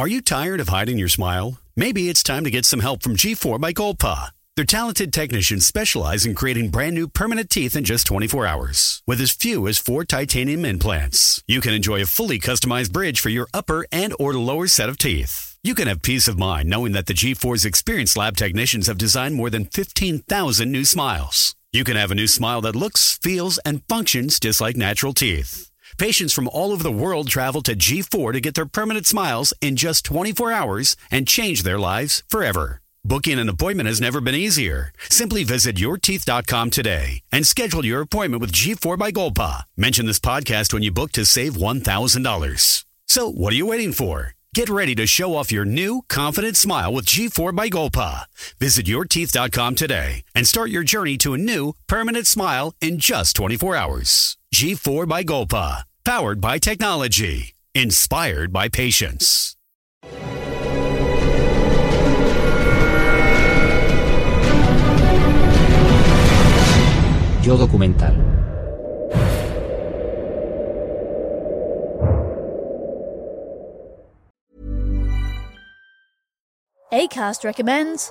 Are you tired of hiding your smile? Maybe it's time to get some help from G4 by Golpa. Their talented technicians specialize in creating brand new permanent teeth in just 24 hours. With as few as four titanium implants, you can enjoy a fully customized bridge for your upper and or lower set of teeth. You can have peace of mind knowing that the G4's experienced lab technicians have designed more than 15,000 new smiles. You can have a new smile that looks, feels, and functions just like natural teeth. Patients from all over the world travel to G4 to get their permanent smiles in just 24 hours and change their lives forever. Booking an appointment has never been easier. Simply visit yourteeth.com today and schedule your appointment with G4 by Golpa. Mention this podcast when you book to save $1,000. So, what are you waiting for? Get ready to show off your new, confident smile with G4 by Golpa. Visit yourteeth.com today and start your journey to a new, permanent smile in just 24 hours. G4 by Golpa. Powered by technology. Inspired by patience. Yo documental. ACAST recommends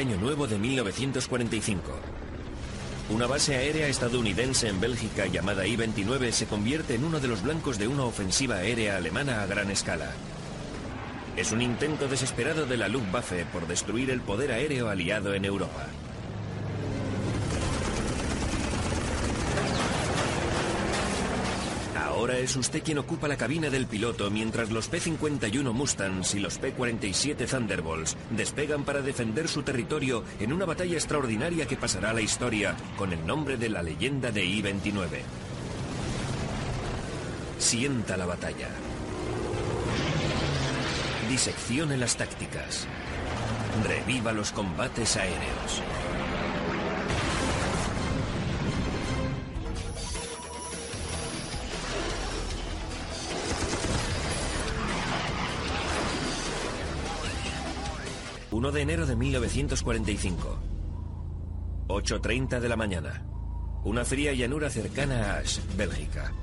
Año Nuevo de 1945. Una base aérea estadounidense en Bélgica llamada I-29 se convierte en uno de los blancos de una ofensiva aérea alemana a gran escala. Es un intento desesperado de la Luftwaffe por destruir el poder aéreo aliado en Europa. Ahora es usted quien ocupa la cabina del piloto mientras los P-51 Mustangs y los P-47 Thunderbolts despegan para defender su territorio en una batalla extraordinaria que pasará a la historia con el nombre de la leyenda de I-29. Sienta la batalla. Diseccione las tácticas. Reviva los combates aéreos. ...1 de enero de 1945... ...8.30 de la mañana... ...una fría llanura cercana a Asch, Bélgica...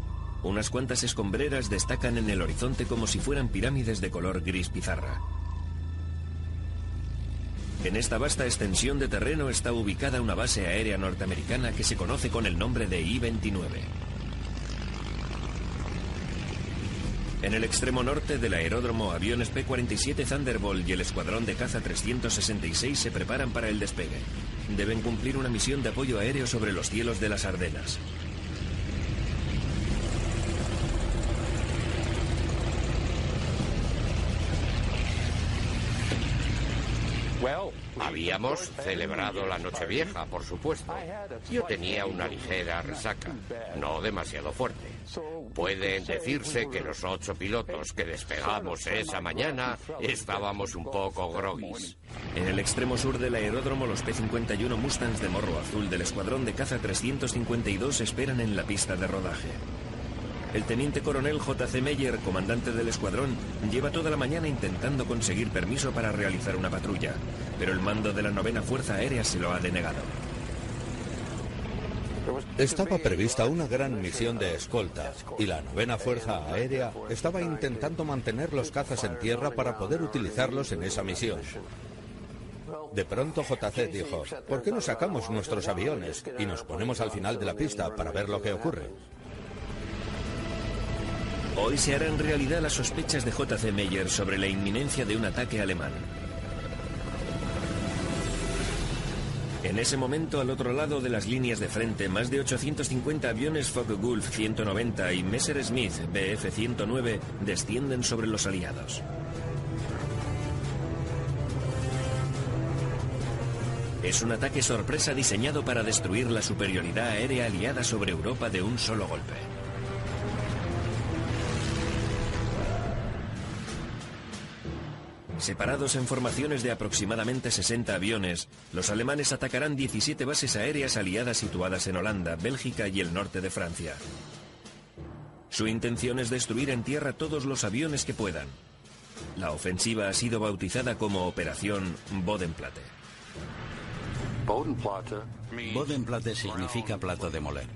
...unas cuantas escombreras destacan en el horizonte... ...como si fueran pirámides de color gris pizarra... En esta vasta extensión de terreno está ubicada una base aérea norteamericana que se conoce con el nombre de I-29. En el extremo norte del aeródromo, aviones P-47 Thunderbolt y el escuadrón de caza 366 se preparan para el despegue. Deben cumplir una misión de apoyo aéreo sobre los cielos de las Ardenas. Habíamos celebrado la Nochevieja, por supuesto. Yo tenía una ligera resaca, no demasiado fuerte. Puede decirse que los ocho pilotos que despegamos esa mañana estábamos un poco groguis. En el extremo sur del aeródromo, los P-51 Mustangs de morro azul del escuadrón de caza 352 esperan en la pista de rodaje. El teniente coronel J.C. Meyer, comandante del escuadrón, lleva toda la mañana intentando conseguir permiso para realizar una patrulla, pero el mando de la novena Fuerza Aérea se lo ha denegado. Estaba prevista una gran misión de escolta y la novena Fuerza Aérea estaba intentando mantener los cazas en tierra para poder utilizarlos en esa misión. De pronto JC dijo, ¿por qué no sacamos nuestros aviones y nos ponemos al final de la pista para ver lo que ocurre? Hoy se harán realidad las sospechas de J.C. Meyer sobre la inminencia de un ataque alemán. En ese momento, al otro lado de las líneas de frente, más de 850 aviones Focke-Wulf 190 y Messerschmitt Bf 109 descienden sobre los aliados. Es un ataque sorpresa diseñado para destruir la superioridad aérea aliada sobre Europa de un solo golpe. Separados en formaciones de aproximadamente 60 aviones, los alemanes atacarán 17 bases aéreas aliadas situadas en Holanda, Bélgica y el norte de Francia. Su intención es destruir en tierra todos los aviones que puedan. La ofensiva ha sido bautizada como Operación Bodenplatte. Bodenplatte significa plato de moler,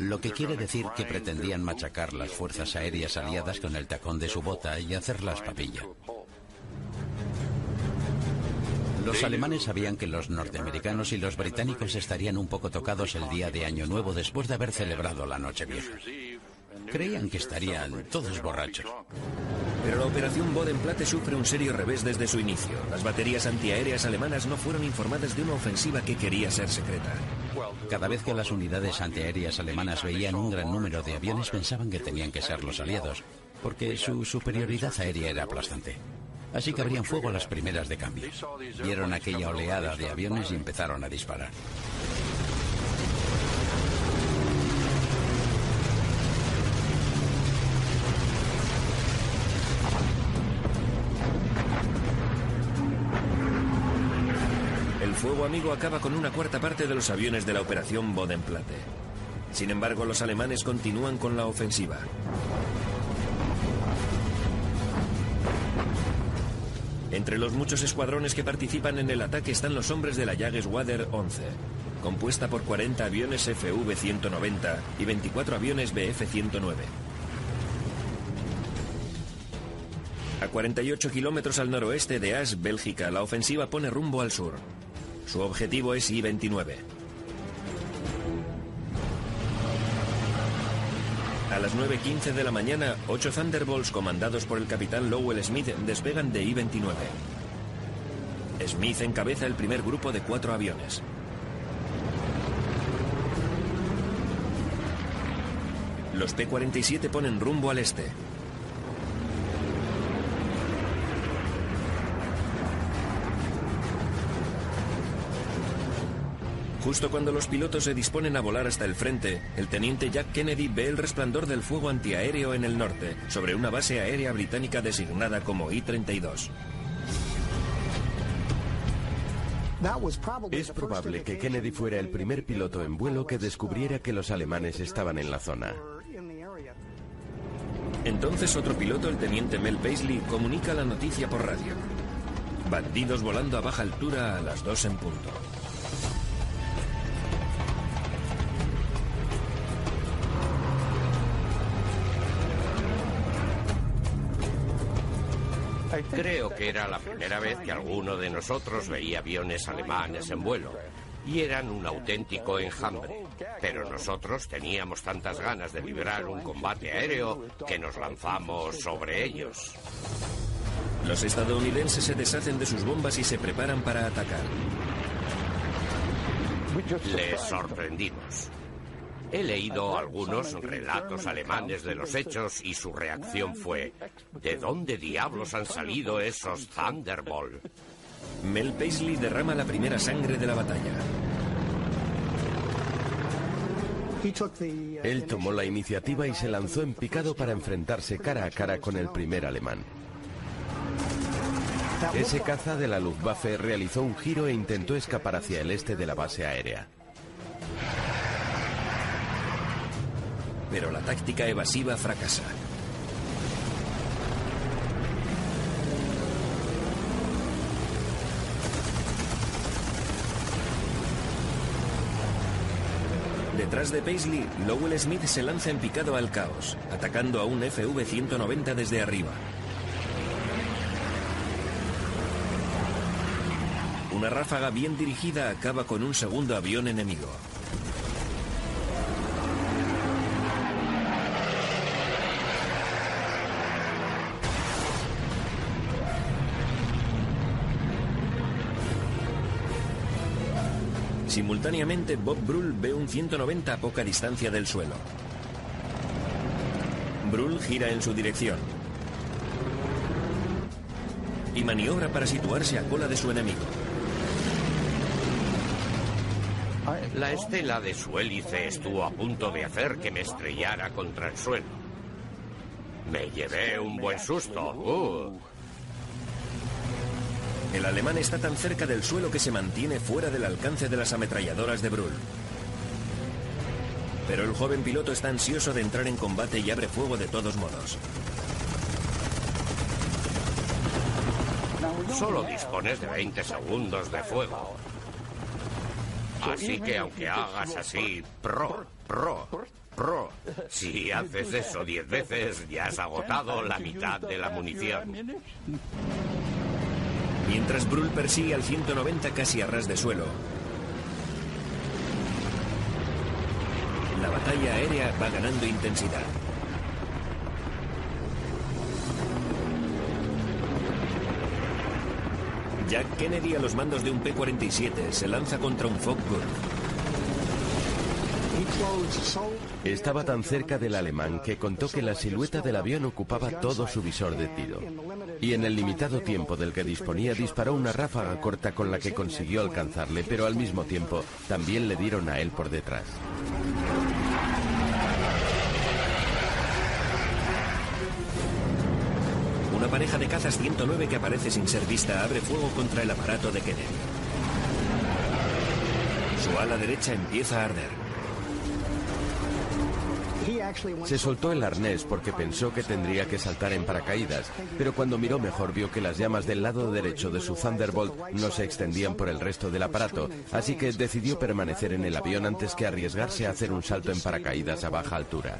lo que quiere decir que pretendían machacar las fuerzas aéreas aliadas con el tacón de su bota y hacerlas papilla. Los alemanes sabían que los norteamericanos y los británicos estarían un poco tocados el día de Año Nuevo después de haber celebrado la Noche Vieja. Creían que estarían todos borrachos. Pero la operación Bodenplatte sufre un serio revés desde su inicio. Las baterías antiaéreas alemanas no fueron informadas de una ofensiva que quería ser secreta. Cada vez que las unidades antiaéreas alemanas veían un gran número de aviones pensaban que tenían que ser los aliados, porque su superioridad aérea era aplastante. Así que abrían fuego a las primeras de cambio. Vieron aquella oleada de aviones y empezaron a disparar. El fuego amigo acaba con una cuarta parte de los aviones de la operación Bodenplatte. Sin embargo, los alemanes continúan con la ofensiva. Entre los muchos escuadrones que participan en el ataque están los hombres de la Jageswader 11, compuesta por 40 aviones FV-190 y 24 aviones Bf-109. A 48 kilómetros al noroeste de Asch, Bélgica, la ofensiva pone rumbo al sur. Su objetivo es I-29. A las 9.15 de la mañana, ocho Thunderbolts comandados por el capitán Lowell Smith despegan de I-29. Smith encabeza el primer grupo de cuatro aviones. Los P-47 ponen rumbo al este. Justo cuando los pilotos se disponen a volar hasta el frente, el teniente Jack Kennedy ve el resplandor del fuego antiaéreo en el norte, sobre una base aérea británica designada como I-32. Es probable que Kennedy fuera el primer piloto en vuelo que descubriera que los alemanes estaban en la zona. Entonces otro piloto, el teniente Mel Paisley, comunica la noticia por radio. Bandidos volando a baja altura a las 2 en punto. Creo que era la primera vez que alguno de nosotros veía aviones alemanes en vuelo. Y eran un auténtico enjambre. Pero nosotros teníamos tantas ganas de librar un combate aéreo que nos lanzamos sobre ellos. Los estadounidenses se deshacen de sus bombas y se preparan para atacar. Les sorprendimos. He leído algunos relatos alemanes de los hechos y su reacción fue, ¿de dónde diablos han salido esos Thunderbolt? Mel Paisley derrama la primera sangre de la batalla. Él tomó la iniciativa y se lanzó en picado para enfrentarse cara a cara con el primer alemán. Ese caza de la Luftwaffe realizó un giro e intentó escapar hacia el este de la base aérea. Pero la táctica evasiva fracasa. Detrás de Paisley, Lowell Smith se lanza en picado al caos, atacando a un FV-190 desde arriba. Una ráfaga bien dirigida acaba con un segundo avión enemigo. Simultáneamente, Bob Brull ve un 190 a poca distancia del suelo. Brull gira en su dirección y maniobra para situarse a cola de su enemigo. La estela de su hélice estuvo a punto de hacer que me estrellara contra el suelo. Me llevé un buen susto. Uh. El alemán está tan cerca del suelo que se mantiene fuera del alcance de las ametralladoras de Brull. Pero el joven piloto está ansioso de entrar en combate y abre fuego de todos modos. Solo dispones de 20 segundos de fuego. Así que aunque hagas así, pro, pro, pro, si haces eso 10 veces ya has agotado la mitad de la munición. Mientras Brull persigue al 190 casi a ras de suelo. La batalla aérea va ganando intensidad. Jack Kennedy a los mandos de un P-47 se lanza contra un Focke-Wulf. Estaba tan cerca del alemán que contó que la silueta del avión ocupaba todo su visor de tiro. Y en el limitado tiempo del que disponía disparó una ráfaga corta con la que consiguió alcanzarle, pero al mismo tiempo también le dieron a él por detrás. Una pareja de cazas 109 que aparece sin ser vista abre fuego contra el aparato de Kennedy. Su ala derecha empieza a arder. Se soltó el arnés porque pensó que tendría que saltar en paracaídas, pero cuando miró mejor vio que las llamas del lado derecho de su Thunderbolt no se extendían por el resto del aparato, así que decidió permanecer en el avión antes que arriesgarse a hacer un salto en paracaídas a baja altura.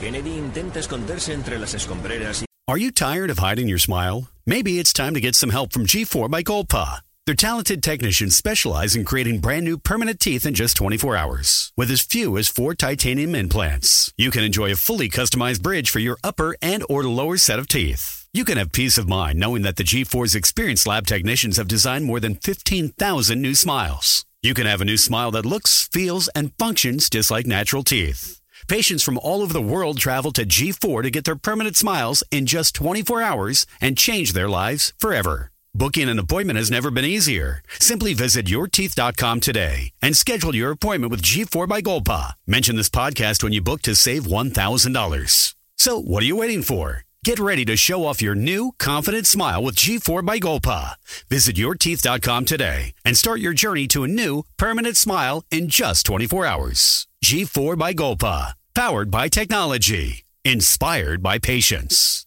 Kennedy intenta esconderse entre las escombreras y... Are you tired of hiding your smile? Maybe it's time to get some help from G4 by Golpa. Their talented technicians specialize in creating brand new permanent teeth in just 24 hours. With as few as four titanium implants, you can enjoy a fully customized bridge for your upper and or lower set of teeth. You can have peace of mind knowing that the G4's experienced lab technicians have designed more than 15,000 new smiles. You can have a new smile that looks, feels, and functions just like natural teeth. Patients from all over the world travel to G4 to get their permanent smiles in just 24 hours and change their lives forever. Booking an appointment has never been easier. Simply visit yourteeth.com today and schedule your appointment with G4 by Golpa. Mention this podcast when you book to save $1,000. So, what are you waiting for? Get ready to show off your new, confident smile with G4 by Golpa. Visit yourteeth.com today and start your journey to a new, permanent smile in just 24 hours. G4 by Golpa. Powered by technology. Inspired by patience.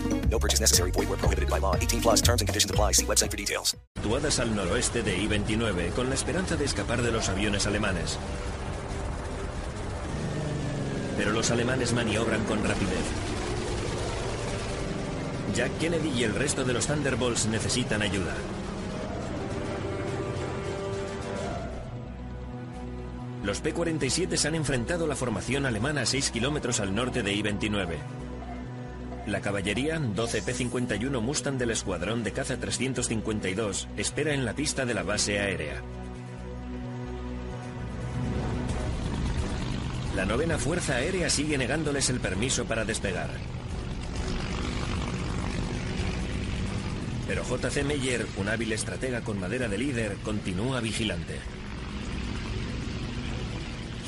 No purchase necessary. Void prohibited by law. 18 plus terms and conditions apply. See website for details. Situadas al noroeste de I-29 con la esperanza de escapar de los aviones alemanes. Pero los alemanes maniobran con rapidez. Jack Kennedy y el resto de los Thunderbolts necesitan ayuda. Los P-47 se han enfrentado a la formación alemana a 6 kilómetros al norte de I-29. La caballería, 12 P-51 Mustang del escuadrón de caza 352, espera en la pista de la base aérea. La novena Fuerza Aérea sigue negándoles el permiso para despegar. Pero J.C. Meyer, un hábil estratega con madera de líder, continúa vigilante.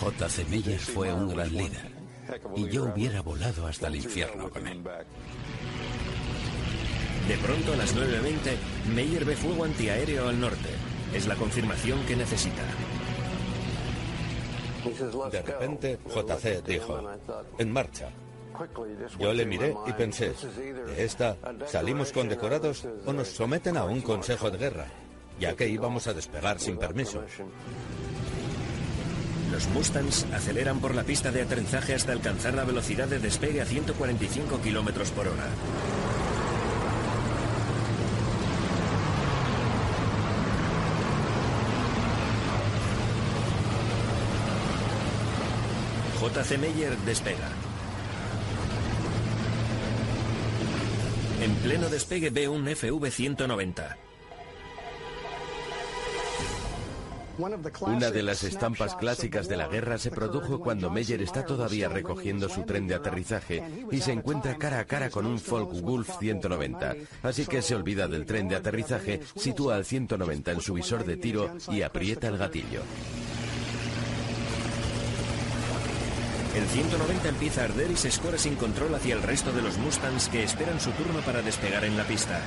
J.C. Meyer fue un gran líder. Y yo hubiera volado hasta el infierno con él. De pronto, a las 9.20, Meyer ve fuego antiaéreo al norte. Es la confirmación que necesita. De repente, JC dijo, en marcha. Yo le miré y pensé, de esta salimos condecorados o nos someten a un consejo de guerra, ya que íbamos a despegar sin permiso. Los Mustangs aceleran por la pista de aterrizaje hasta alcanzar la velocidad de despegue a 145 kilómetros por hora. J.C. Meyer despega. En pleno despegue ve un FV-190. Una de las estampas clásicas de la guerra se produjo cuando Meyer está todavía recogiendo su tren de aterrizaje y se encuentra cara a cara con un Wolf 190. Así que se olvida del tren de aterrizaje, sitúa al 190 en su visor de tiro y aprieta el gatillo. El 190 empieza a arder y se escora sin control hacia el resto de los Mustangs que esperan su turno para despegar en la pista.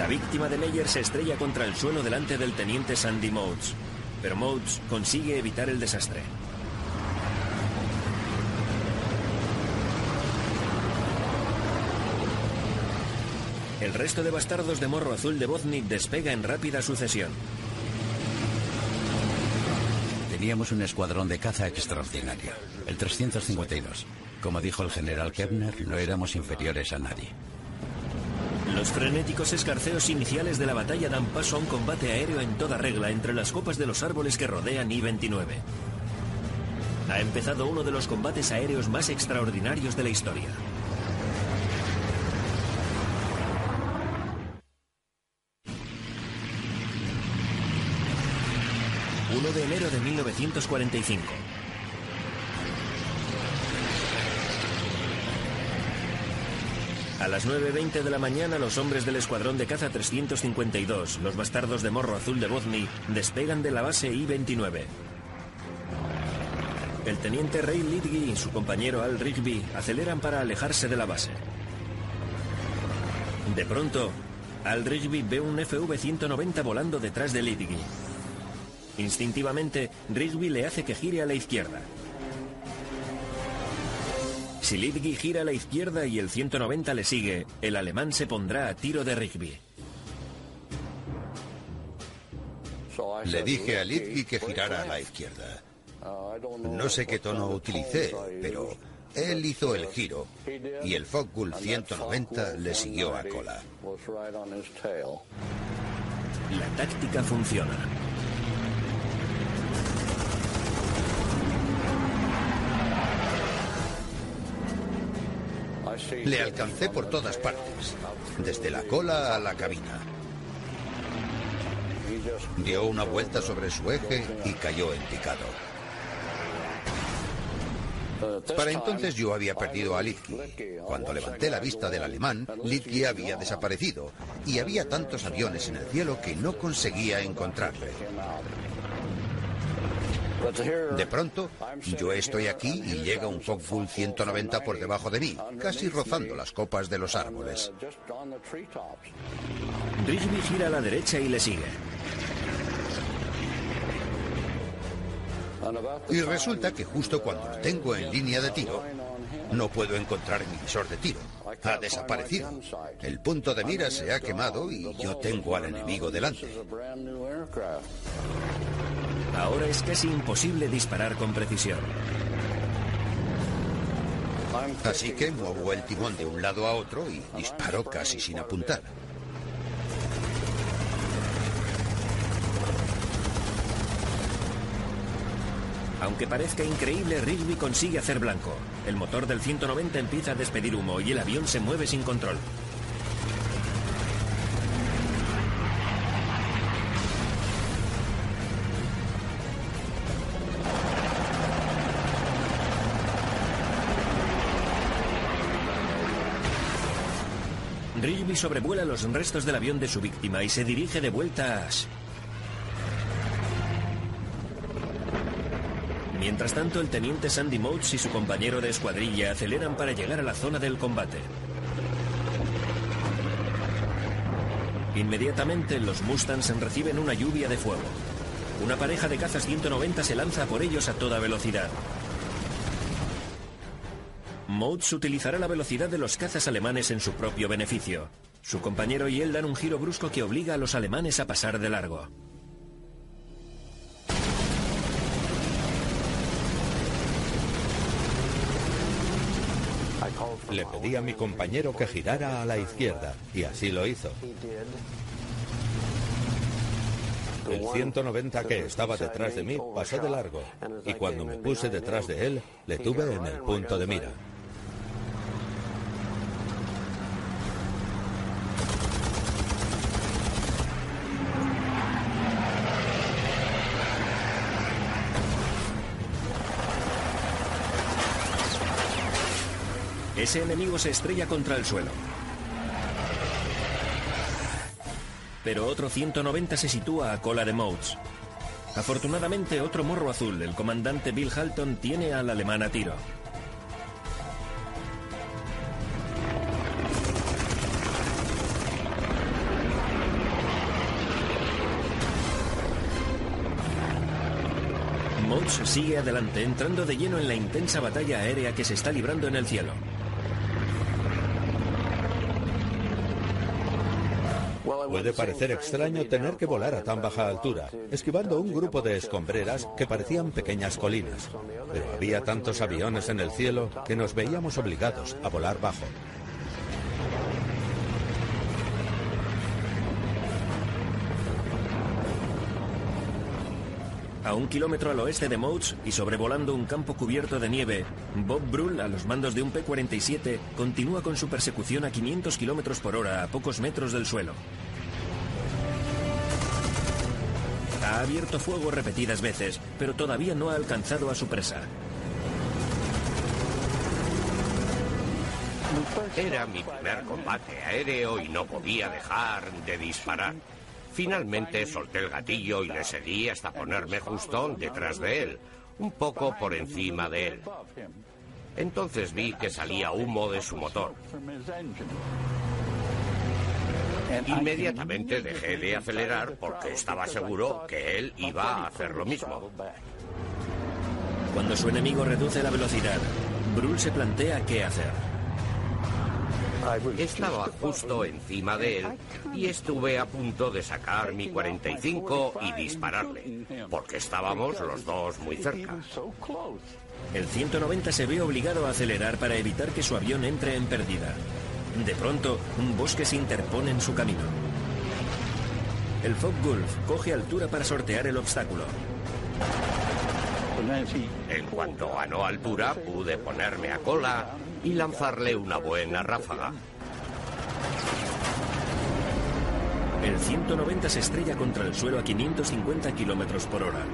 La víctima de Meyer se estrella contra el suelo delante del teniente Sandy Modes, pero Modes consigue evitar el desastre. El resto de bastardos de morro azul de Boznik despega en rápida sucesión. Teníamos un escuadrón de caza extraordinario, el 352. Como dijo el general Kepner, no éramos inferiores a nadie. Los frenéticos escarceos iniciales de la batalla dan paso a un combate aéreo en toda regla entre las copas de los árboles que rodean I-29. Ha empezado uno de los combates aéreos más extraordinarios de la historia. ...1 de enero de 1945... A las 9.20 de la mañana, los hombres del escuadrón de caza 352, los bastardos de morro azul de Bozny, despegan de la base I-29. El teniente Ray Lidgy y su compañero Al Rigby aceleran para alejarse de la base. De pronto, Al Rigby ve un FV-190 volando detrás de Lidgy. Instintivamente, Rigby le hace que gire a la izquierda. Si Lidgy gira a la izquierda y el 190 le sigue, el alemán se pondrá a tiro de Rigby. Le dije a Lidgy que girara a la izquierda. No sé qué tono utilicé, pero él hizo el giro y el Focke 190 le siguió a cola. La táctica funciona. Le alcancé por todas partes, desde la cola a la cabina. Dio una vuelta sobre su eje y cayó en picado. Para entonces yo había perdido a Litki. Cuando levanté la vista del alemán, Litki había desaparecido y había tantos aviones en el cielo que no conseguía encontrarle. De pronto, yo estoy aquí y llega un Focke-Wulf 190 por debajo de mí, casi rozando las copas de los árboles. Rigby gira a la derecha y le sigue. Y resulta que justo cuando lo tengo en línea de tiro, no puedo encontrar mi visor de tiro. Ha desaparecido. El punto de mira se ha quemado y yo tengo al enemigo delante. Ahora es casi imposible disparar con precisión. Así que muevo el timón de un lado a otro y disparo casi sin apuntar. Aunque parezca increíble, Rigby consigue hacer blanco. El motor del 190 empieza a despedir humo y el avión se mueve sin control. Rigby sobrevuela los restos del avión de su víctima y se dirige de vuelta a Ash. Mientras tanto, el teniente Sandy Motes y su compañero de escuadrilla aceleran para llegar a la zona del combate. Inmediatamente, los Mustangs reciben una lluvia de fuego. Una pareja de cazas 190 se lanza por ellos a toda velocidad. Motes utilizará la velocidad de los cazas alemanes en su propio beneficio. Su compañero y él dan un giro brusco que obliga a los alemanes a pasar de largo. Le pedí a mi compañero que girara a la izquierda y así lo hizo. El 190 que estaba detrás de mí pasó de largo y cuando me puse detrás de él le tuve en el punto de mira. Ese enemigo se estrella contra el suelo. Pero otro 190 se sitúa a cola de Motes. Afortunadamente, otro morro azul, el comandante Bill Halton, tiene al alemán a tiro. Motes sigue adelante, entrando de lleno en la intensa batalla aérea que se está librando en el cielo. Puede parecer extraño tener que volar a tan baja altura, esquivando un grupo de escombreras que parecían pequeñas colinas. Pero había tantos aviones en el cielo que nos veíamos obligados a volar bajo. A un kilómetro al oeste de Motes y sobrevolando un campo cubierto de nieve, Bob Brull, a los mandos de un P-47, continúa con su persecución a 500 kilómetros por hora a pocos metros del suelo. Ha abierto fuego repetidas veces, pero todavía no ha alcanzado a su presa. Era mi primer combate aéreo y no podía dejar de disparar. Finalmente solté el gatillo y le seguí hasta ponerme justo detrás de él, un poco por encima de él. Entonces vi que salía humo de su motor. Inmediatamente dejé de acelerar porque estaba seguro que él iba a hacer lo mismo. Cuando su enemigo reduce la velocidad, Brull se plantea qué hacer. Estaba justo encima de él y estuve a punto de sacar mi 45 y dispararle, porque estábamos los dos muy cerca. El 190 se ve obligado a acelerar para evitar que su avión entre en pérdida. De pronto, un bosque se interpone en su camino. El Focke-Wulf coge altura para sortear el obstáculo. En cuanto ganó altura, pude ponerme a cola y lanzarle una buena ráfaga. El 190 se estrella contra el suelo a 550 kilómetros por hora.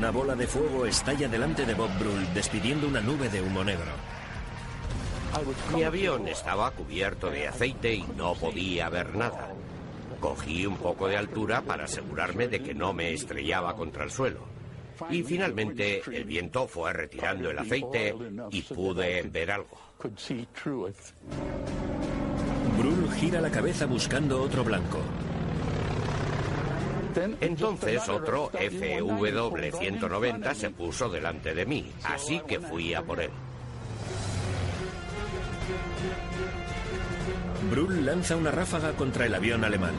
Una bola de fuego estalla delante de Bob Brule, despidiendo una nube de humo negro. Mi avión estaba cubierto de aceite y no podía ver nada. Cogí un poco de altura para asegurarme de que no me estrellaba contra el suelo. Y finalmente el viento fue retirando el aceite y pude ver algo. Brule gira la cabeza buscando otro blanco. Entonces otro FW190 se puso delante de mí, así que fui a por él. Brule lanza una ráfaga contra el avión alemán.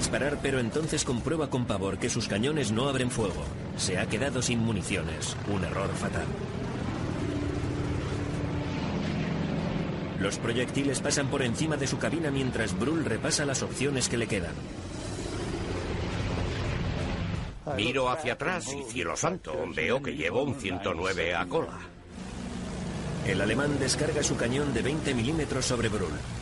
Disparar, pero entonces comprueba con pavor que sus cañones no abren fuego. Se ha quedado sin municiones. Un error fatal. Los proyectiles pasan por encima de su cabina mientras Brule repasa las opciones que le quedan. Miro hacia atrás y cielo santo, veo que llevo un 109 a cola. El alemán descarga su cañón de 20 milímetros sobre Brule.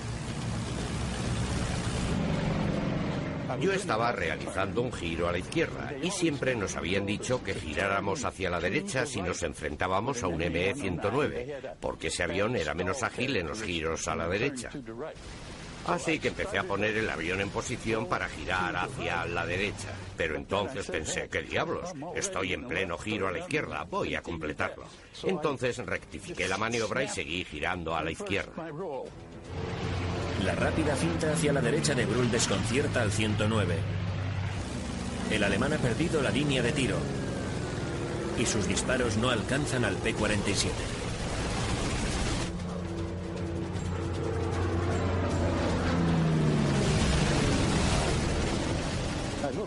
Yo estaba realizando un giro a la izquierda y siempre nos habían dicho que giráramos hacia la derecha si nos enfrentábamos a un ME-109, porque ese avión era menos ágil en los giros a la derecha. Así que empecé a poner el avión en posición para girar hacia la derecha. Pero entonces pensé, ¿qué diablos? Estoy en pleno giro a la izquierda, voy a completarlo. Entonces rectifiqué la maniobra y seguí girando a la izquierda. La rápida cinta hacia la derecha de Brule desconcierta al 109. El alemán ha perdido la línea de tiro y sus disparos no alcanzan al P-47.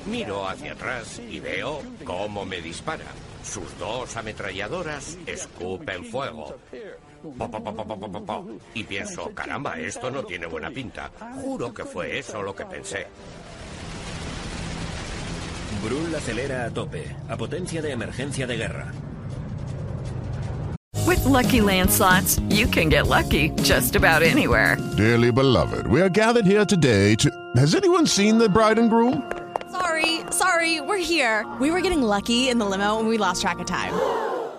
Miro hacia atrás y veo cómo me dispara. Sus dos ametralladoras escupen fuego. Po. Y pienso, caramba, esto no tiene buena pinta. Juro que fue eso lo que pensé. Brule acelera a tope, a potencia de emergencia de guerra. With Lucky Land slots, you can get lucky just about anywhere. Dearly beloved, we are gathered here today to. Has anyone seen the bride and groom? Sorry, sorry, we're here. We were getting lucky in the limo and we lost track of time.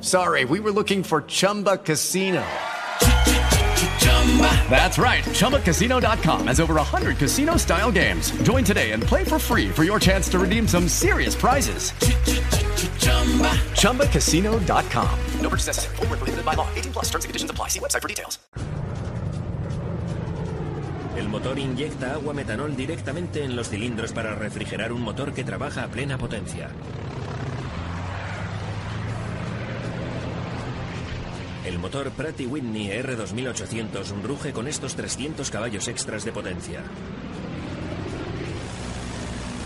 sorry, we were looking for Chumba Casino. That's right. ChumbaCasino.com has over 100 casino style games. Join today and play for free for your chance to redeem some serious prizes. ChumbaCasino.com. No purchase necessary. Where prohibited by law. 18 plus terms and conditions apply. See website for details. El motor inyecta agua metanol directamente en los cilindros para refrigerar un motor que trabaja a plena potencia. El motor Pratt Whitney R2800 ruge con estos 300 caballos extras de potencia.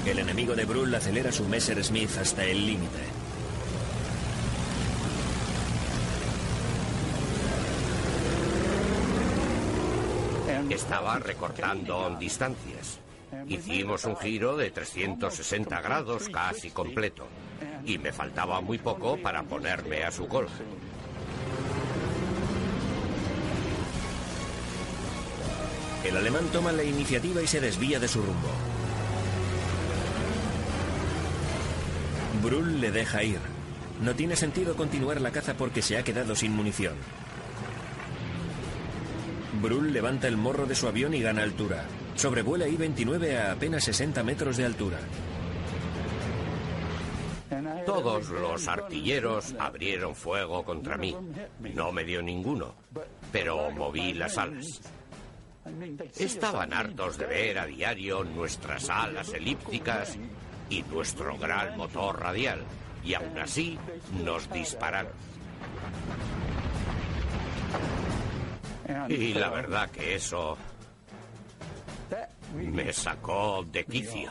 El enemigo de Brule acelera su Messerschmitt hasta el límite. Estaba recortando distancias. Hicimos un giro de 360 grados casi completo. Y me faltaba muy poco para ponerme a su cola. El alemán toma la iniciativa y se desvía de su rumbo. Brule le deja ir. No tiene sentido continuar la caza porque se ha quedado sin munición. Brule levanta el morro de su avión y gana altura. Sobrevuela I-29 a apenas 60 metros de altura. Todos los artilleros abrieron fuego contra mí. No me dio ninguno, pero moví las alas. Estaban hartos de ver a diario nuestras alas elípticas y nuestro gran motor radial, y aún así nos dispararon. Y la verdad que eso me sacó de quicio.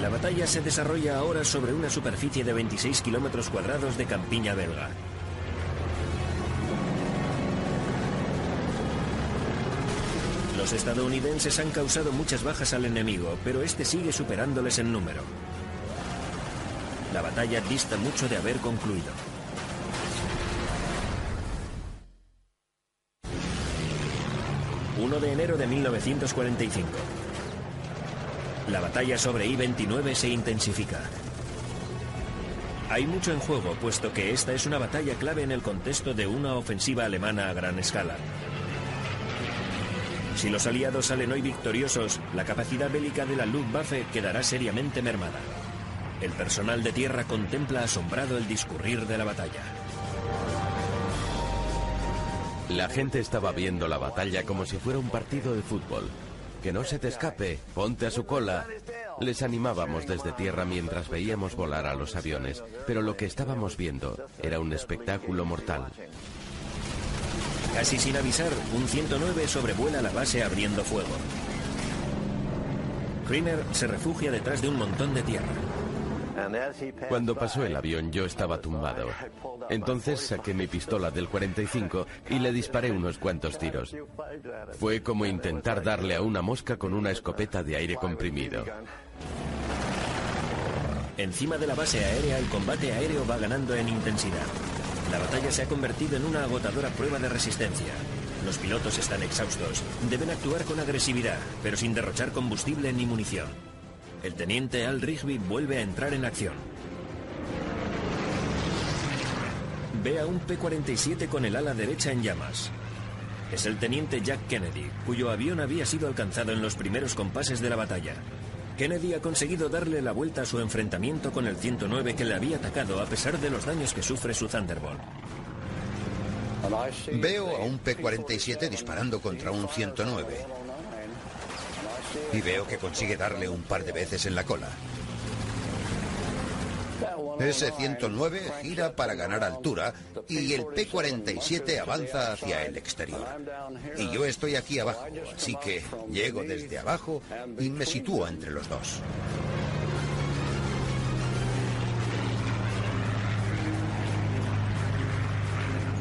La batalla se desarrolla ahora sobre una superficie de 26 kilómetros cuadrados de campiña belga. Los estadounidenses han causado muchas bajas al enemigo, pero este sigue superándoles en número. La batalla dista mucho de haber concluido. ...1 de enero de 1945. La batalla sobre I-29 se intensifica. Hay mucho en juego, puesto que esta es una batalla clave en el contexto de una ofensiva alemana a gran escala. Si los aliados salen hoy victoriosos, la capacidad bélica de la Luftwaffe quedará seriamente mermada. El personal de tierra contempla asombrado el discurrir de la batalla. La gente estaba viendo la batalla como si fuera un partido de fútbol. Que no se te escape, ponte a su cola. Les animábamos desde tierra mientras veíamos volar a los aviones, pero lo que estábamos viendo era un espectáculo mortal. Casi sin avisar, un 109 sobrevuela la base abriendo fuego. Kreiner se refugia detrás de un montón de tierra. Cuando pasó el avión yo estaba tumbado. Entonces saqué mi pistola del 45 y le disparé unos cuantos tiros. Fue como intentar darle a una mosca con una escopeta de aire comprimido. Encima de la base aérea el combate aéreo va ganando en intensidad. La batalla se ha convertido en una agotadora prueba de resistencia. Los pilotos están exhaustos. Deben actuar con agresividad, pero sin derrochar combustible ni munición. El teniente Al Rigby vuelve a entrar en acción. Ve a un P-47 con el ala derecha en llamas. Es el teniente Jack Kennedy, cuyo avión había sido alcanzado en los primeros compases de la batalla. Kennedy ha conseguido darle la vuelta a su enfrentamiento con el 109 que le había atacado a pesar de los daños que sufre su Thunderbolt. Veo a un P-47 disparando contra un 109. Y veo que consigue darle un par de veces en la cola. Ese 109 gira para ganar altura y el P-47 avanza hacia el exterior. Y yo estoy aquí abajo, así que llego desde abajo y me sitúo entre los dos.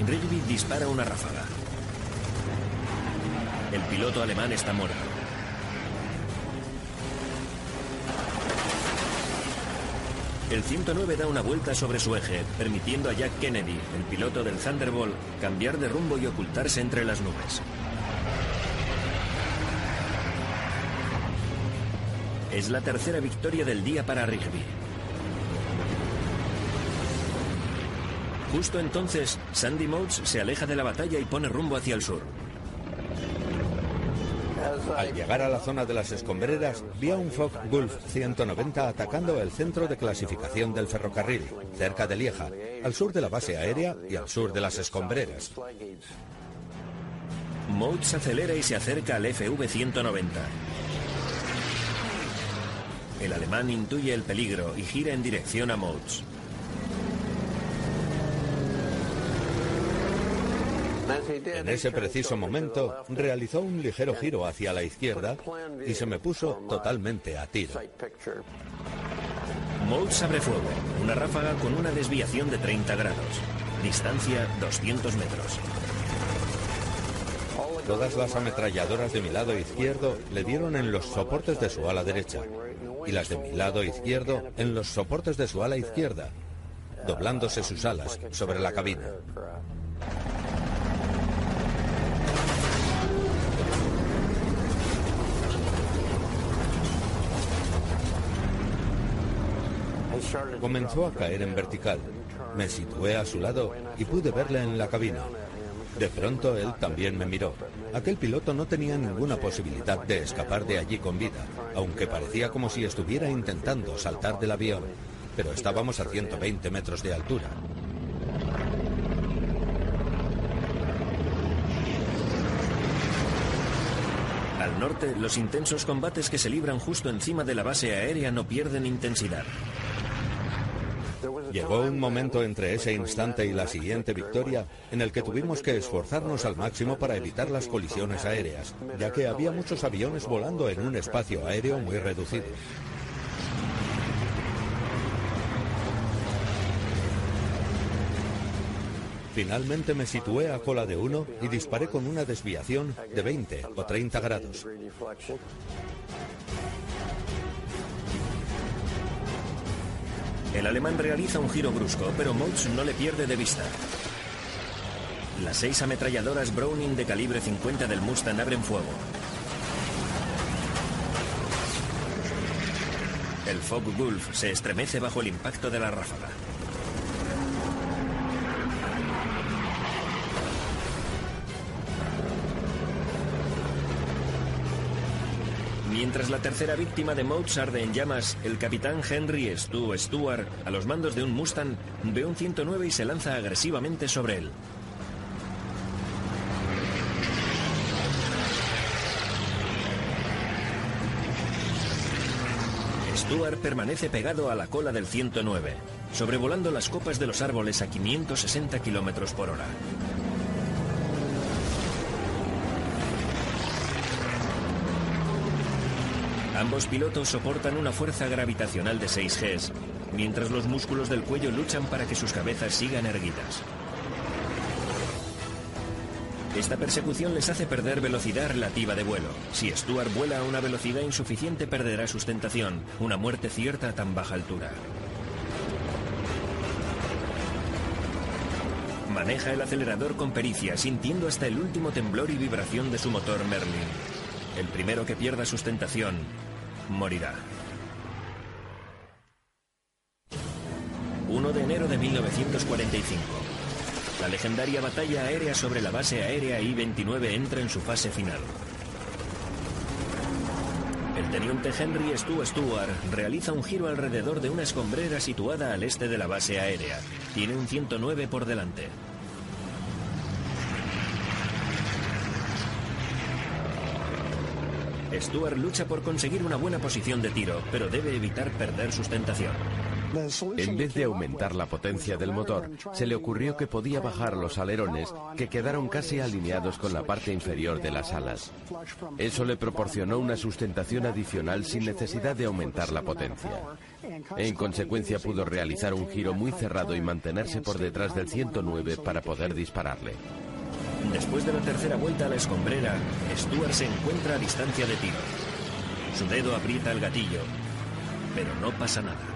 Rigby dispara una ráfaga. El piloto alemán está muerto. El 109 da una vuelta sobre su eje, permitiendo a Jack Kennedy, el piloto del Thunderbolt, cambiar de rumbo y ocultarse entre las nubes. Es la tercera victoria del día para Rigby. Justo entonces, Sandy Motes se aleja de la batalla y pone rumbo hacia el sur. Al llegar a la zona de las escombreras, vi a un Focke Gulf 190 atacando el centro de clasificación del ferrocarril, cerca de Lieja, al sur de la base aérea y al sur de las escombreras. Motes acelera y se acerca al FV-190. El alemán intuye el peligro y gira en dirección a Motes. En ese preciso momento, realizó un ligero giro hacia la izquierda y se me puso totalmente a tiro. Motes abre fuego, una ráfaga con una desviación de 30 grados. Distancia 200 metros. Todas las ametralladoras de mi lado izquierdo le dieron en los soportes de su ala derecha y las de mi lado izquierdo en los soportes de su ala izquierda, doblándose sus alas sobre la cabina. Comenzó a caer en vertical. Me situé a su lado y pude verle en la cabina. De pronto él también me miró. Aquel piloto no tenía ninguna posibilidad de escapar de allí con vida, aunque parecía como si estuviera intentando saltar del avión. Pero estábamos a 120 metros de altura. Al norte, los intensos combates que se libran justo encima de la base aérea no pierden intensidad. Llegó un momento entre ese instante y la siguiente victoria en el que tuvimos que esforzarnos al máximo para evitar las colisiones aéreas, ya que había muchos aviones volando en un espacio aéreo muy reducido. Finalmente me situé a cola de uno y disparé con una desviación de 20 o 30 grados. El alemán realiza un giro brusco, pero Moats no le pierde de vista. Las seis ametralladoras Browning de calibre 50 del Mustang abren fuego. El Focke Wolf se estremece bajo el impacto de la ráfaga. Mientras la tercera víctima de Moats arde en llamas, el capitán Henry Stu Stewart, a los mandos de un Mustang, ve un 109 y se lanza agresivamente sobre él. Stuart permanece pegado a la cola del 109, sobrevolando las copas de los árboles a 560 kilómetros por hora. Ambos pilotos soportan una fuerza gravitacional de 6 Gs, mientras los músculos del cuello luchan para que sus cabezas sigan erguidas. Esta persecución les hace perder velocidad relativa de vuelo. Si Stuart vuela a una velocidad insuficiente perderá sustentación, una muerte cierta a tan baja altura. Maneja el acelerador con pericia, sintiendo hasta el último temblor y vibración de su motor Merlin. El primero que pierda sustentación morirá. 1 de enero de 1945. La legendaria batalla aérea sobre la base aérea I-29 entra en su fase final. El teniente Henry Stu Stewart realiza un giro alrededor de una escombrera situada al este de la base aérea. Tiene un 109 por delante. Stuart lucha por conseguir una buena posición de tiro, pero debe evitar perder sustentación. En vez de aumentar la potencia del motor, se le ocurrió que podía bajar los alerones que quedaron casi alineados con la parte inferior de las alas. Eso le proporcionó una sustentación adicional sin necesidad de aumentar la potencia. En consecuencia pudo realizar un giro muy cerrado y mantenerse por detrás del 109 para poder dispararle. Después de la tercera vuelta a la escombrera, Stuart se encuentra a distancia de tiro. Su dedo aprieta el gatillo, pero no pasa nada.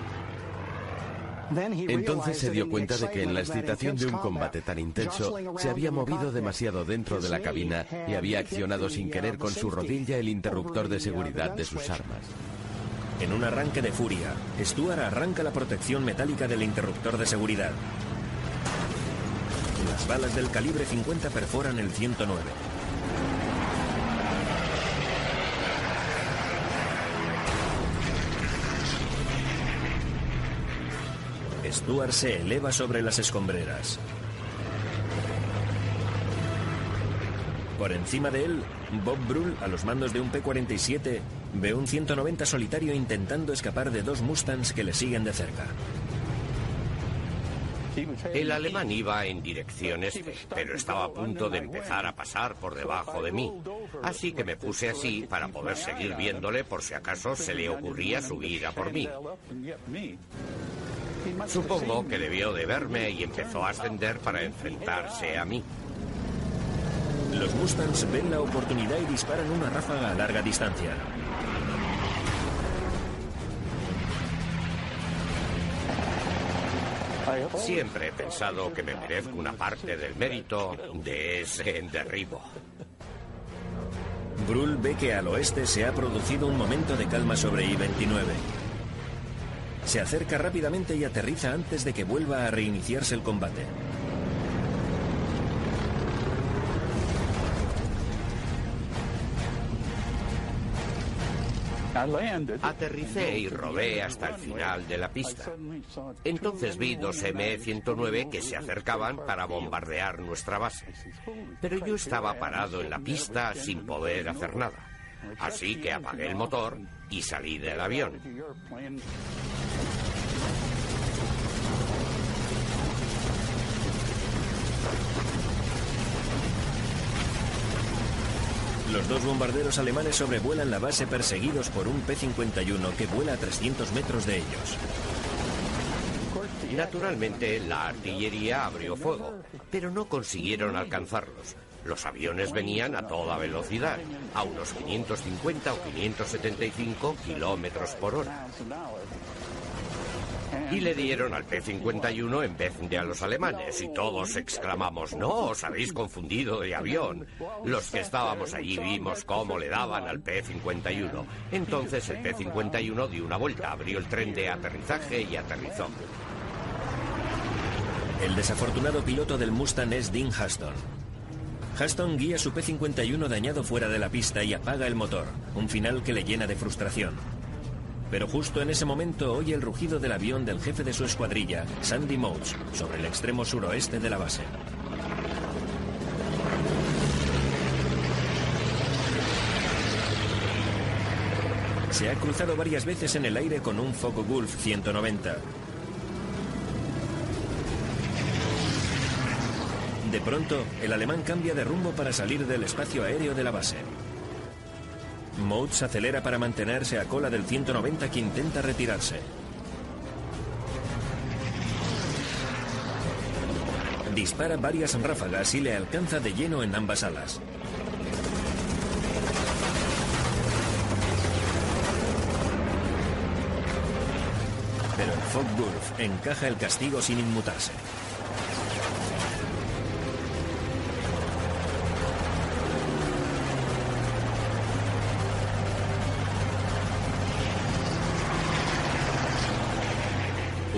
Entonces se dio cuenta de que en la excitación de un combate tan intenso se había movido demasiado dentro de la cabina y había accionado sin querer con su rodilla el interruptor de seguridad de sus armas. En un arranque de furia, Stuart arranca la protección metálica del interruptor de seguridad. Las balas del calibre 50 perforan el 109. Stuart se eleva sobre las escombreras. Por encima de él, Bob Brull, a los mandos de un P-47, ve un 190 solitario intentando escapar de dos Mustangs que le siguen de cerca. El alemán iba en dirección este, pero estaba a punto de empezar a pasar por debajo de mí. Así que me puse así para poder seguir viéndole por si acaso se le ocurría subir a por mí. Supongo que debió de verme y empezó a ascender para enfrentarse a mí. Los Mustangs ven la oportunidad y disparan una ráfaga a larga distancia. Siempre he pensado que me merezco una parte del mérito de ese derribo. Brull ve que al oeste se ha producido un momento de calma sobre I-29. Se acerca rápidamente y aterriza antes de que vuelva a reiniciarse el combate. Aterricé y robé hasta el final de la pista. Entonces vi dos ME-109 que se acercaban para bombardear nuestra base. Pero yo estaba parado en la pista sin poder hacer nada. Así que apagué el motor y salí del avión. Los dos bombarderos alemanes sobrevuelan la base perseguidos por un P-51 que vuela a 300 metros de ellos. Naturalmente, la artillería abrió fuego, pero no consiguieron alcanzarlos. Los aviones venían a toda velocidad, a unos 550 o 575 kilómetros por hora. Y le dieron al P-51 en vez de a los alemanes, y todos exclamamos, no, os habéis confundido de avión. Los que estábamos allí vimos cómo le daban al P-51. Entonces el P-51 dio una vuelta, abrió el tren de aterrizaje y aterrizó. El desafortunado piloto del Mustang es Dean Huston. Huston guía su P-51 dañado fuera de la pista y apaga el motor, un final que le llena de frustración. Pero justo en ese momento oye el rugido del avión del jefe de su escuadrilla, Sandy Moats, sobre el extremo suroeste de la base. Se ha cruzado varias veces en el aire con un Focke-Wulf 190. De pronto, el alemán cambia de rumbo para salir del espacio aéreo de la base. Moats acelera para mantenerse a cola del 190 que intenta retirarse. Dispara varias ráfagas y le alcanza de lleno en ambas alas. Pero el encaja el castigo sin inmutarse.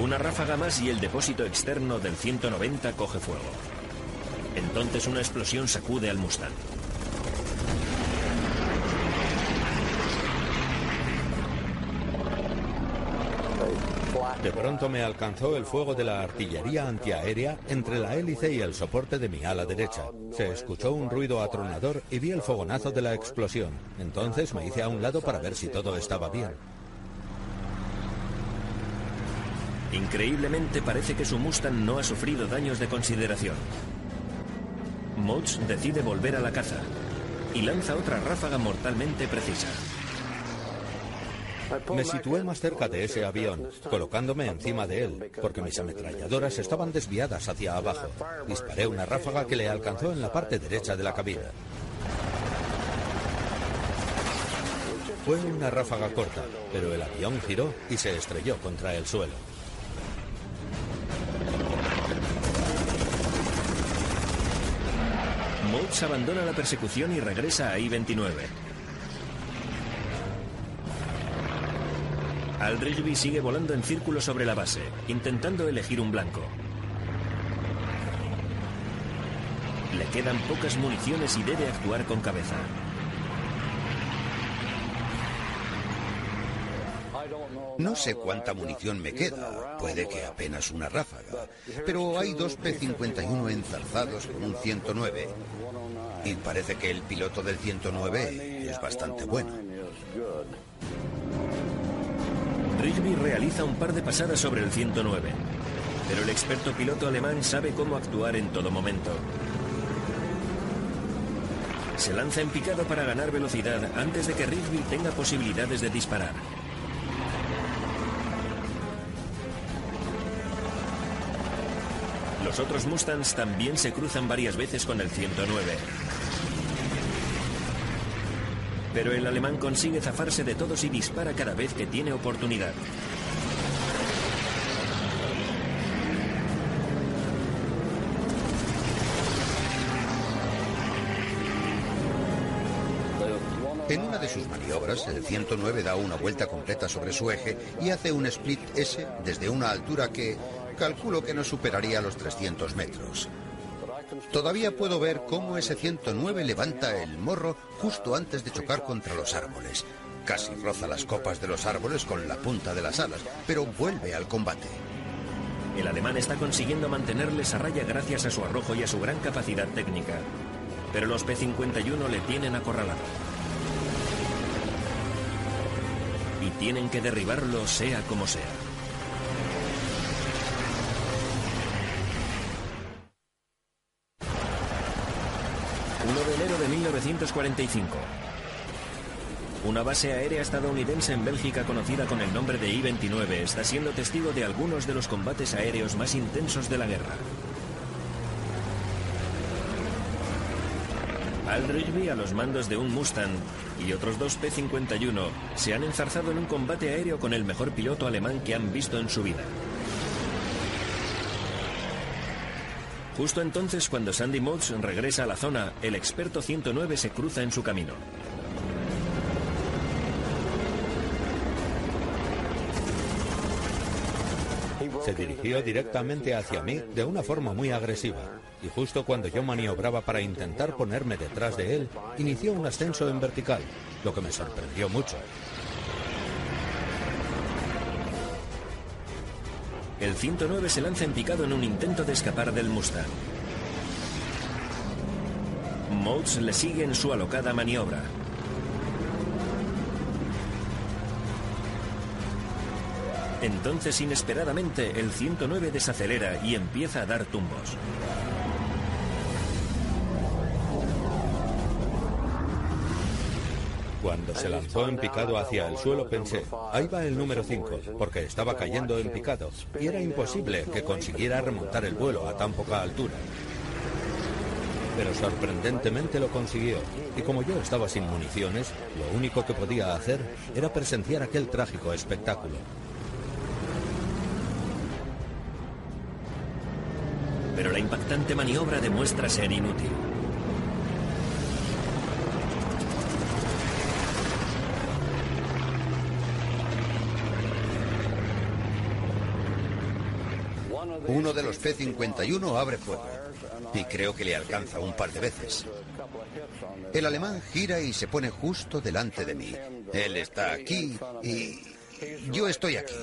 Una ráfaga más y el depósito externo del 190 coge fuego. Entonces una explosión sacude al Mustang. De pronto me alcanzó el fuego de la artillería antiaérea entre la hélice y el soporte de mi ala derecha. Se escuchó un ruido atronador y vi el fogonazo de la explosión. Entonces me hice a un lado para ver si todo estaba bien. Increíblemente parece que su Mustang no ha sufrido daños de consideración. Moats decide volver a la caza y lanza otra ráfaga mortalmente precisa. Me situé más cerca de ese avión, colocándome encima de él, porque mis ametralladoras estaban desviadas hacia abajo. Disparé una ráfaga que le alcanzó en la parte derecha de la cabina. Fue una ráfaga corta, pero el avión giró y se estrelló contra el suelo. Moats abandona la persecución y regresa a I-29. Aldridge sigue volando en círculo sobre la base, intentando elegir un blanco. Le quedan pocas municiones y debe actuar con cabeza. No sé cuánta munición me queda, puede que apenas una ráfaga, pero hay dos P-51 enzarzados con un 109 y parece que el piloto del 109 es bastante bueno. Rigby realiza un par de pasadas sobre el 109, pero el experto piloto alemán sabe cómo actuar en todo momento. Se lanza en picado para ganar velocidad antes de que Rigby tenga posibilidades de disparar. Los otros Mustangs también se cruzan varias veces con el 109. Pero el alemán consigue zafarse de todos y dispara cada vez que tiene oportunidad. En una de sus maniobras, el 109 da una vuelta completa sobre su eje y hace un split S desde una altura que calculo que no superaría los 300 metros. Todavía puedo ver cómo ese 109 levanta el morro justo antes de chocar contra los árboles. Casi roza las copas de los árboles con la punta de las alas, pero vuelve al combate. El alemán está consiguiendo mantenerles a raya gracias a su arrojo y a su gran capacidad técnica. Pero los P-51 le tienen acorralado. Y tienen que derribarlo sea como sea. 1 de enero de 1945. Una base aérea estadounidense en Bélgica conocida con el nombre de I-29 está siendo testigo de algunos de los combates aéreos más intensos de la guerra. Al Rigby a los mandos de un Mustang y otros dos P-51 se han enzarzado en un combate aéreo con el mejor piloto alemán que han visto en su vida. Justo entonces, cuando Sandy Mods regresa a la zona, el experto 109 se cruza en su camino. Se dirigió directamente hacia mí de una forma muy agresiva. Y justo cuando yo maniobraba para intentar ponerme detrás de él, inició un ascenso en vertical, lo que me sorprendió mucho. El 109 se lanza en picado en un intento de escapar del Mustang. Modes le sigue en su alocada maniobra. Entonces, inesperadamente, el 109 desacelera y empieza a dar tumbos. Cuando se lanzó en picado hacia el suelo pensé, ahí va el número 5, porque estaba cayendo en picado y era imposible que consiguiera remontar el vuelo a tan poca altura. Pero sorprendentemente lo consiguió, y como yo estaba sin municiones, lo único que podía hacer era presenciar aquel trágico espectáculo. Pero la impactante maniobra demuestra ser inútil. Uno de los P-51 abre fuego y creo que le alcanza un par de veces. El alemán gira y se pone justo delante de mí. Él está aquí y yo estoy aquí.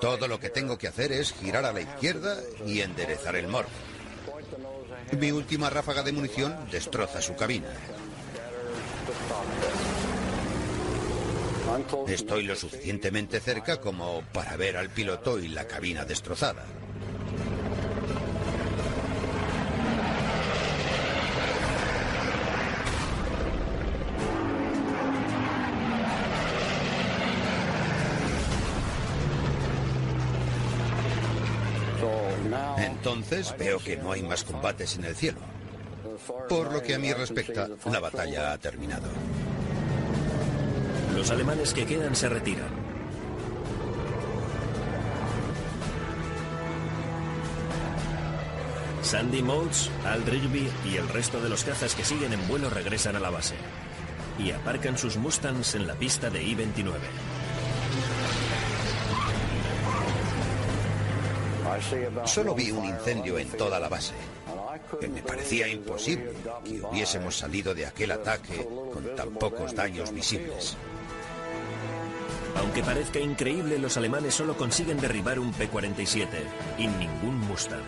Todo lo que tengo que hacer es girar a la izquierda y enderezar el morro. Mi última ráfaga de munición destroza su cabina. Estoy lo suficientemente cerca como para ver al piloto y la cabina destrozada. Veo que no hay más combates en el cielo. Por lo que a mí respecta, la batalla ha terminado. Los alemanes que quedan se retiran. Sandy Moulds, Al Rigby y el resto de los cazas que siguen en vuelo regresan a la base y aparcan sus Mustangs en la pista de I-29. Solo vi un incendio en toda la base. Que me parecía imposible que hubiésemos salido de aquel ataque con tan pocos daños visibles. Aunque parezca increíble, los alemanes solo consiguen derribar un P-47 y ningún Mustang.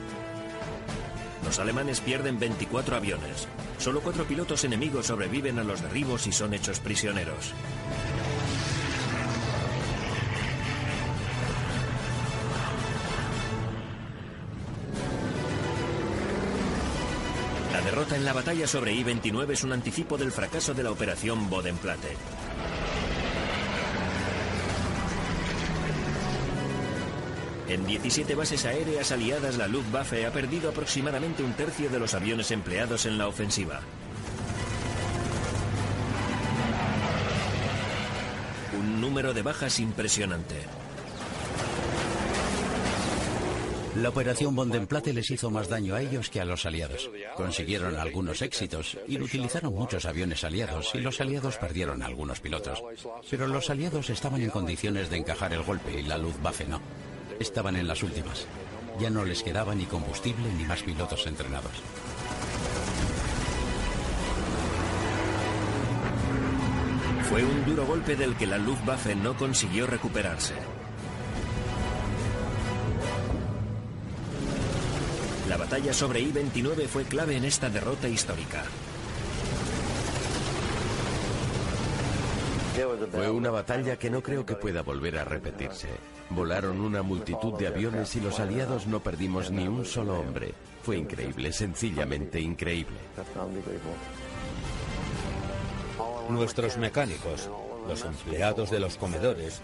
Los alemanes pierden 24 aviones. Solo cuatro pilotos enemigos sobreviven a los derribos y son hechos prisioneros. La derrota en la batalla sobre I-29 es un anticipo del fracaso de la operación Bodenplatte. En 17 bases aéreas aliadas, la Luftwaffe ha perdido aproximadamente un tercio de los aviones empleados en la ofensiva. Un número de bajas impresionante. La operación Bondenplatte les hizo más daño a ellos que a los aliados. Consiguieron algunos éxitos, inutilizaron muchos aviones aliados y los aliados perdieron algunos pilotos. Pero los aliados estaban en condiciones de encajar el golpe y la Luftwaffe no. Estaban en las últimas. Ya no les quedaba ni combustible ni más pilotos entrenados. Fue un duro golpe del que la Luftwaffe no consiguió recuperarse. La batalla sobre I-29 fue clave en esta derrota histórica. Fue una batalla que no creo que pueda volver a repetirse. Volaron una multitud de aviones y los aliados no perdimos ni un solo hombre. Fue increíble, sencillamente increíble. Nuestros mecánicos, los empleados de los comedores,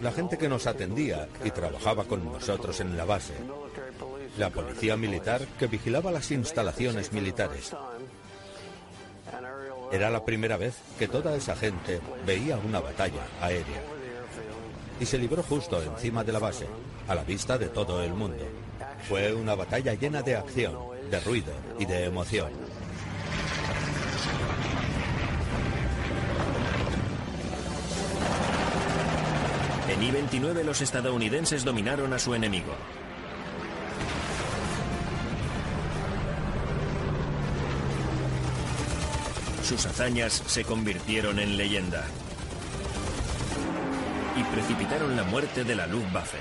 la gente que nos atendía y trabajaba con nosotros en la base, la policía militar que vigilaba las instalaciones militares. Era la primera vez que toda esa gente veía una batalla aérea. Y se libró justo encima de la base, a la vista de todo el mundo. Fue una batalla llena de acción, de ruido y de emoción. En I-29 los estadounidenses dominaron a su enemigo. Sus hazañas se convirtieron en leyenda y precipitaron la muerte de la Luftwaffe.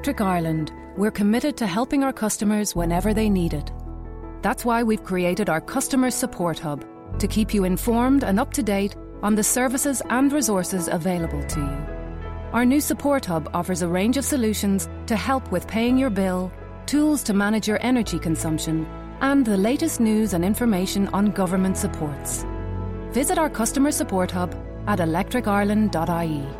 Electric Ireland, we're committed to helping our customers whenever they need it. That's why we've created our Customer Support Hub to keep you informed and up to date on the services and resources available to you. Our new Support Hub offers a range of solutions to help with paying your bill, tools to manage your energy consumption, and the latest news and information on government supports. Visit our Customer Support Hub at electricireland.ie.